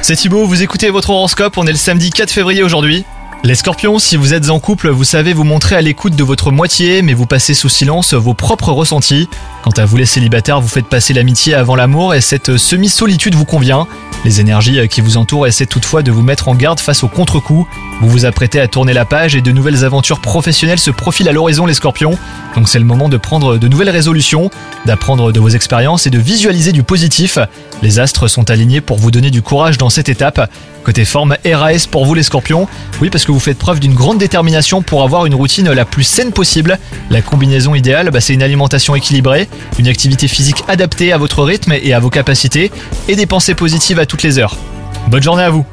C'est Thibaut, vous écoutez votre horoscope, on est le samedi 4 février aujourd'hui. Les scorpions, si vous êtes en couple, vous savez vous montrer à l'écoute de votre moitié, mais vous passez sous silence vos propres ressentis. Quant à vous les célibataires, vous faites passer l'amitié avant l'amour et cette semi-solitude vous convient. Les énergies qui vous entourent essaient toutefois de vous mettre en garde face au contre-coup. Vous vous apprêtez à tourner la page et de nouvelles aventures professionnelles se profilent à l'horizon les scorpions. Donc c'est le moment de prendre de nouvelles résolutions, d'apprendre de vos expériences et de visualiser du positif. Les astres sont alignés pour vous donner du courage dans cette étape. Côté forme, RAS pour vous les scorpions. Oui, parce que vous faites preuve d'une grande détermination pour avoir une routine la plus saine possible. La combinaison idéale, bah, c'est une alimentation équilibrée, une activité physique adaptée à votre rythme et à vos capacités, et des pensées positives à toutes les heures. Bonne journée à vous